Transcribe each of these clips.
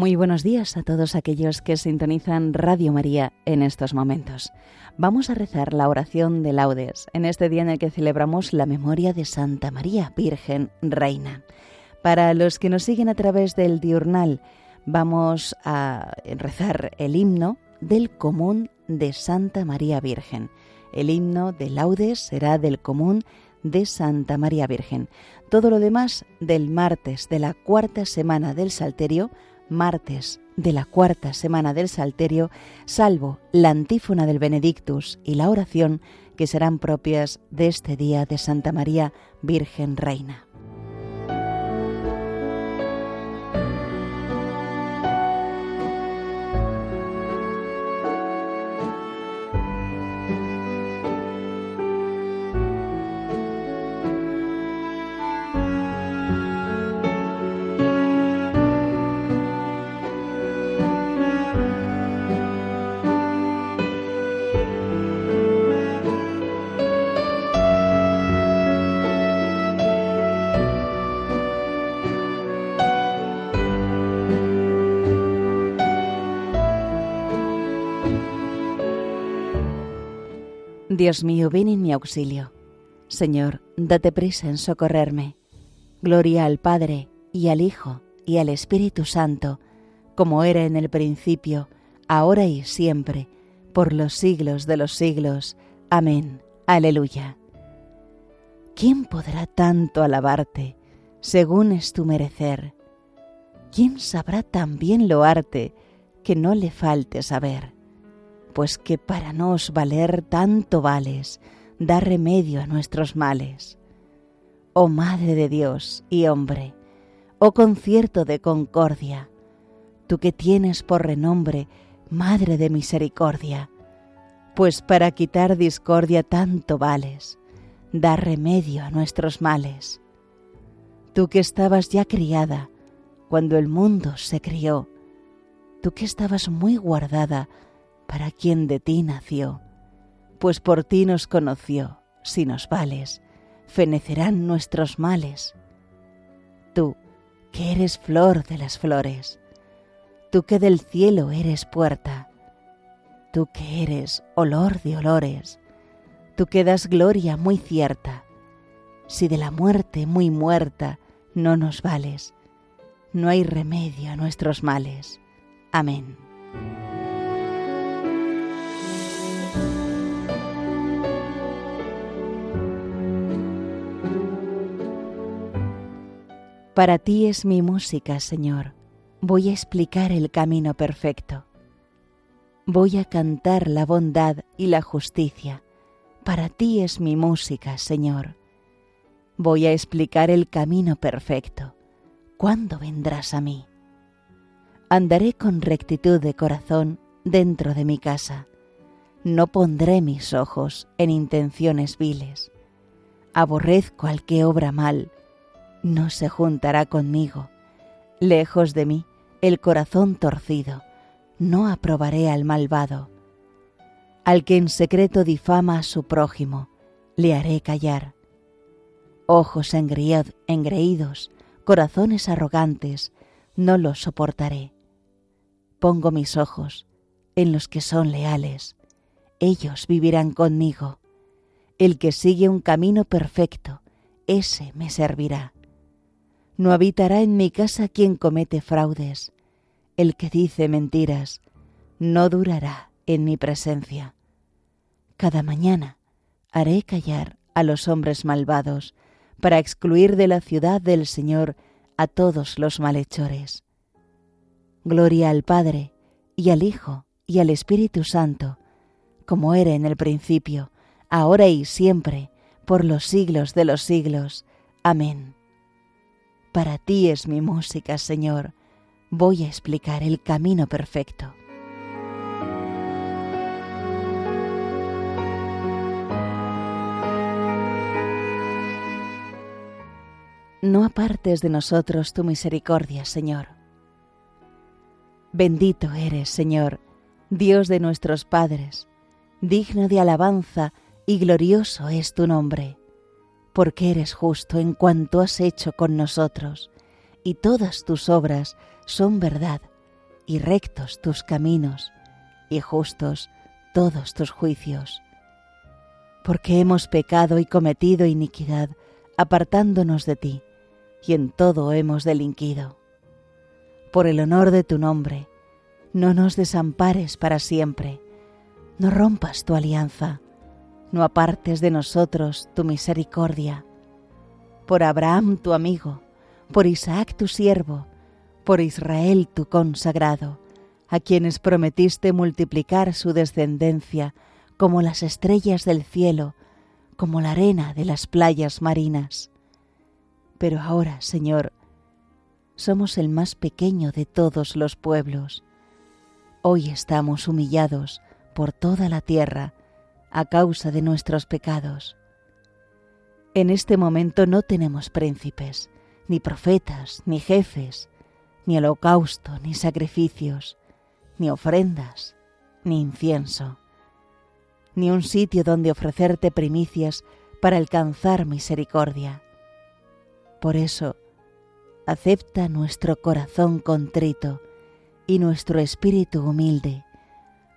Muy buenos días a todos aquellos que sintonizan Radio María en estos momentos. Vamos a rezar la oración de laudes en este día en el que celebramos la memoria de Santa María, Virgen Reina. Para los que nos siguen a través del diurnal, vamos a rezar el himno del común de Santa María Virgen. El himno de laudes será del común de Santa María Virgen. Todo lo demás del martes de la cuarta semana del Salterio martes de la cuarta semana del Salterio, salvo la antífona del Benedictus y la oración que serán propias de este día de Santa María Virgen Reina. Dios mío, ven en mi auxilio. Señor, date prisa en socorrerme. Gloria al Padre, y al Hijo, y al Espíritu Santo, como era en el principio, ahora y siempre, por los siglos de los siglos. Amén. Aleluya. ¿Quién podrá tanto alabarte, según es tu merecer? ¿Quién sabrá tan bien loarte, que no le falte saber? Pues que para nos valer tanto vales, da remedio a nuestros males. Oh Madre de Dios y hombre, oh concierto de concordia, tú que tienes por renombre Madre de Misericordia, pues para quitar discordia tanto vales, da remedio a nuestros males. Tú que estabas ya criada cuando el mundo se crió, tú que estabas muy guardada para quien de ti nació, pues por ti nos conoció, si nos vales, fenecerán nuestros males. Tú, que eres flor de las flores, tú que del cielo eres puerta, tú que eres olor de olores, tú que das gloria muy cierta, si de la muerte muy muerta no nos vales, no hay remedio a nuestros males. Amén. Para ti es mi música, Señor. Voy a explicar el camino perfecto. Voy a cantar la bondad y la justicia. Para ti es mi música, Señor. Voy a explicar el camino perfecto. ¿Cuándo vendrás a mí? Andaré con rectitud de corazón dentro de mi casa. No pondré mis ojos en intenciones viles. Aborrezco al que obra mal no se juntará conmigo. Lejos de mí, el corazón torcido, no aprobaré al malvado. Al que en secreto difama a su prójimo, le haré callar. Ojos engreídos, corazones arrogantes, no los soportaré. Pongo mis ojos en los que son leales, ellos vivirán conmigo. El que sigue un camino perfecto, ese me servirá. No habitará en mi casa quien comete fraudes. El que dice mentiras no durará en mi presencia. Cada mañana haré callar a los hombres malvados para excluir de la ciudad del Señor a todos los malhechores. Gloria al Padre y al Hijo y al Espíritu Santo, como era en el principio, ahora y siempre, por los siglos de los siglos. Amén. Para ti es mi música, Señor. Voy a explicar el camino perfecto. No apartes de nosotros tu misericordia, Señor. Bendito eres, Señor, Dios de nuestros padres, digno de alabanza y glorioso es tu nombre porque eres justo en cuanto has hecho con nosotros, y todas tus obras son verdad, y rectos tus caminos, y justos todos tus juicios. Porque hemos pecado y cometido iniquidad, apartándonos de ti, y en todo hemos delinquido. Por el honor de tu nombre, no nos desampares para siempre, no rompas tu alianza, no apartes de nosotros tu misericordia. Por Abraham tu amigo, por Isaac tu siervo, por Israel tu consagrado, a quienes prometiste multiplicar su descendencia como las estrellas del cielo, como la arena de las playas marinas. Pero ahora, Señor, somos el más pequeño de todos los pueblos. Hoy estamos humillados por toda la tierra a causa de nuestros pecados. En este momento no tenemos príncipes, ni profetas, ni jefes, ni holocausto, ni sacrificios, ni ofrendas, ni incienso, ni un sitio donde ofrecerte primicias para alcanzar misericordia. Por eso, acepta nuestro corazón contrito y nuestro espíritu humilde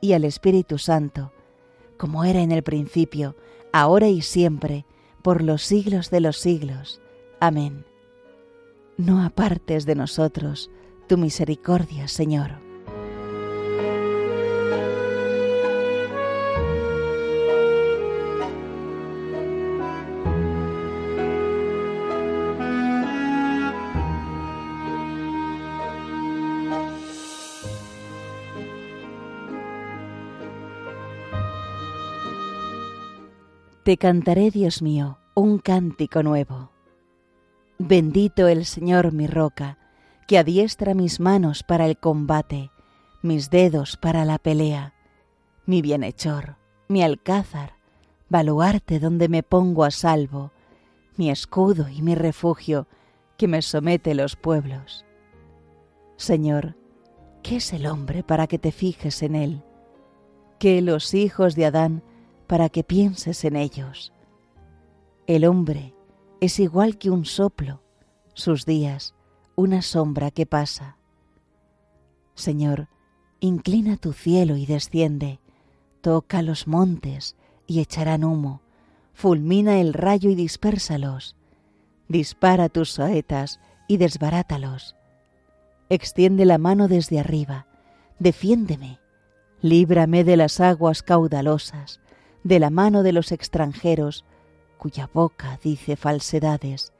y al Espíritu Santo, como era en el principio, ahora y siempre, por los siglos de los siglos. Amén. No apartes de nosotros tu misericordia, Señor. Te cantaré, Dios mío, un cántico nuevo. Bendito el Señor mi roca, que adiestra mis manos para el combate, mis dedos para la pelea, mi bienhechor, mi alcázar, baluarte donde me pongo a salvo, mi escudo y mi refugio, que me somete los pueblos. Señor, ¿qué es el hombre para que te fijes en él? ¿Qué los hijos de Adán para que pienses en ellos. El hombre es igual que un soplo, sus días una sombra que pasa. Señor, inclina tu cielo y desciende, toca los montes y echarán humo, fulmina el rayo y dispérsalos, dispara tus saetas y desbarátalos. Extiende la mano desde arriba, defiéndeme, líbrame de las aguas caudalosas, de la mano de los extranjeros, cuya boca dice falsedades,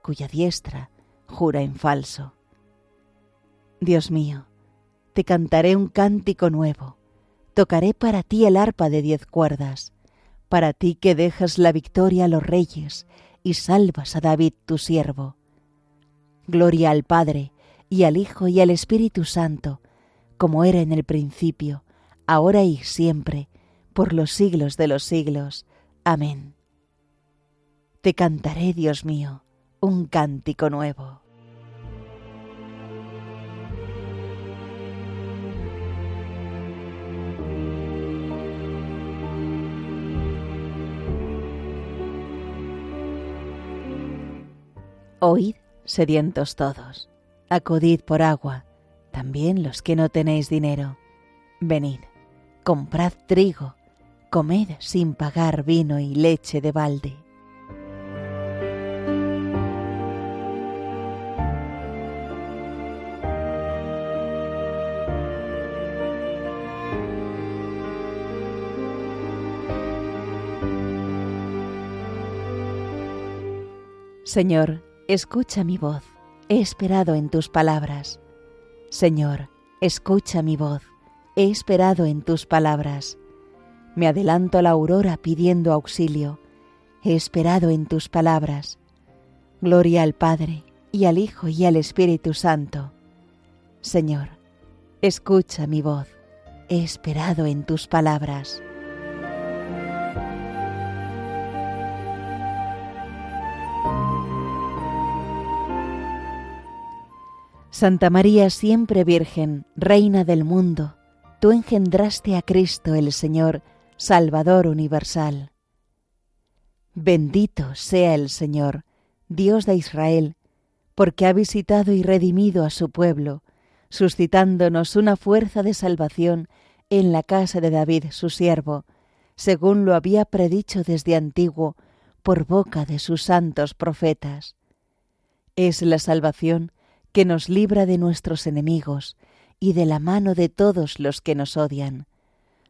cuya diestra jura en falso. Dios mío, te cantaré un cántico nuevo, tocaré para ti el arpa de diez cuerdas, para ti que dejas la victoria a los reyes y salvas a David tu siervo. Gloria al Padre, y al Hijo y al Espíritu Santo, como era en el principio, ahora y siempre, por los siglos de los siglos. Amén. Te cantaré, Dios mío, un cántico nuevo. Oíd, sedientos todos, acudid por agua, también los que no tenéis dinero. Venid, comprad trigo, comed sin pagar vino y leche de balde. Señor, escucha mi voz, he esperado en tus palabras. Señor, escucha mi voz, he esperado en tus palabras. Me adelanto a la aurora pidiendo auxilio. He esperado en tus palabras. Gloria al Padre, y al Hijo, y al Espíritu Santo. Señor, Escucha mi voz, he esperado en tus palabras. Santa María siempre Virgen, Reina del mundo, tú engendraste a Cristo el Señor, Salvador universal. Bendito sea el Señor, Dios de Israel, porque ha visitado y redimido a su pueblo, suscitándonos una fuerza de salvación en la casa de David su siervo, según lo había predicho desde antiguo por boca de sus santos profetas. Es la salvación que nos libra de nuestros enemigos y de la mano de todos los que nos odian,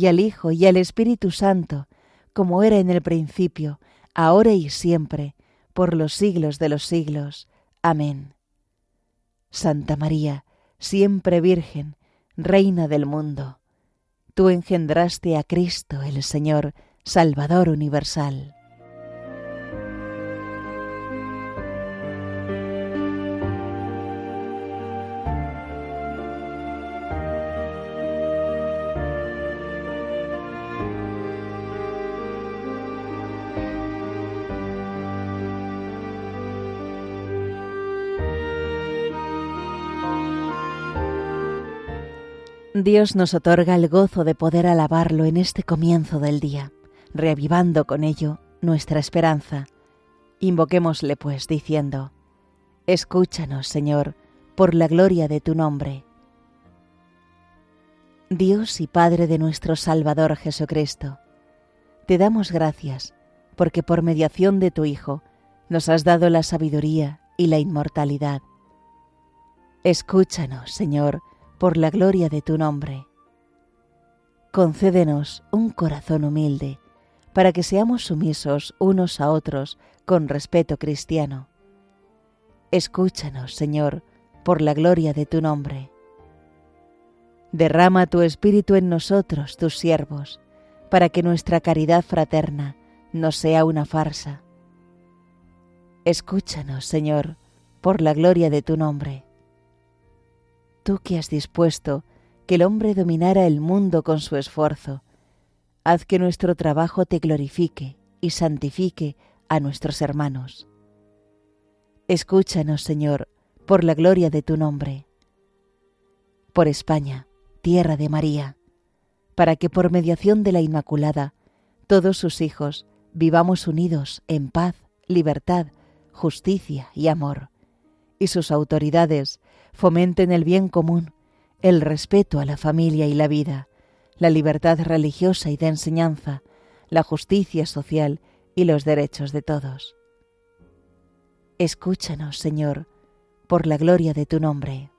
y al Hijo, y al Espíritu Santo, como era en el principio, ahora y siempre, por los siglos de los siglos. Amén. Santa María, siempre Virgen, Reina del mundo, tú engendraste a Cristo el Señor, Salvador universal. Dios nos otorga el gozo de poder alabarlo en este comienzo del día, reavivando con ello nuestra esperanza. Invoquémosle pues diciendo, Escúchanos, Señor, por la gloria de tu nombre. Dios y Padre de nuestro Salvador Jesucristo, te damos gracias porque por mediación de tu Hijo nos has dado la sabiduría y la inmortalidad. Escúchanos, Señor, por la gloria de tu nombre. Concédenos un corazón humilde, para que seamos sumisos unos a otros con respeto cristiano. Escúchanos, Señor, por la gloria de tu nombre. Derrama tu Espíritu en nosotros, tus siervos, para que nuestra caridad fraterna no sea una farsa. Escúchanos, Señor, por la gloria de tu nombre tú que has dispuesto que el hombre dominara el mundo con su esfuerzo, haz que nuestro trabajo te glorifique y santifique a nuestros hermanos. Escúchanos, Señor, por la gloria de tu nombre. Por España, tierra de María, para que por mediación de la Inmaculada, todos sus hijos vivamos unidos en paz, libertad, justicia y amor, y sus autoridades fomenten el bien común, el respeto a la familia y la vida, la libertad religiosa y de enseñanza, la justicia social y los derechos de todos. Escúchanos, Señor, por la gloria de tu nombre.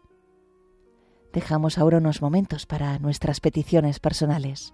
Dejamos ahora unos momentos para nuestras peticiones personales.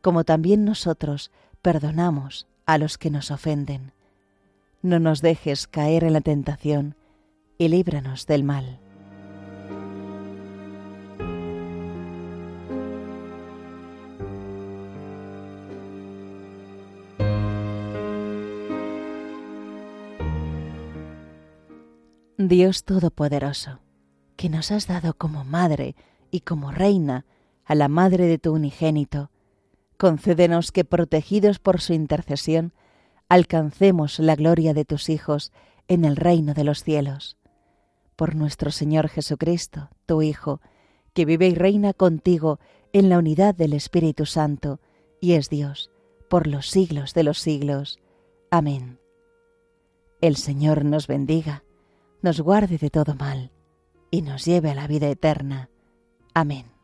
como también nosotros perdonamos a los que nos ofenden. No nos dejes caer en la tentación, y líbranos del mal. Dios Todopoderoso, que nos has dado como madre y como reina a la madre de tu unigénito, concédenos que, protegidos por su intercesión, alcancemos la gloria de tus hijos en el reino de los cielos. Por nuestro Señor Jesucristo, tu Hijo, que vive y reina contigo en la unidad del Espíritu Santo, y es Dios, por los siglos de los siglos. Amén. El Señor nos bendiga nos guarde de todo mal y nos lleve a la vida eterna. Amén.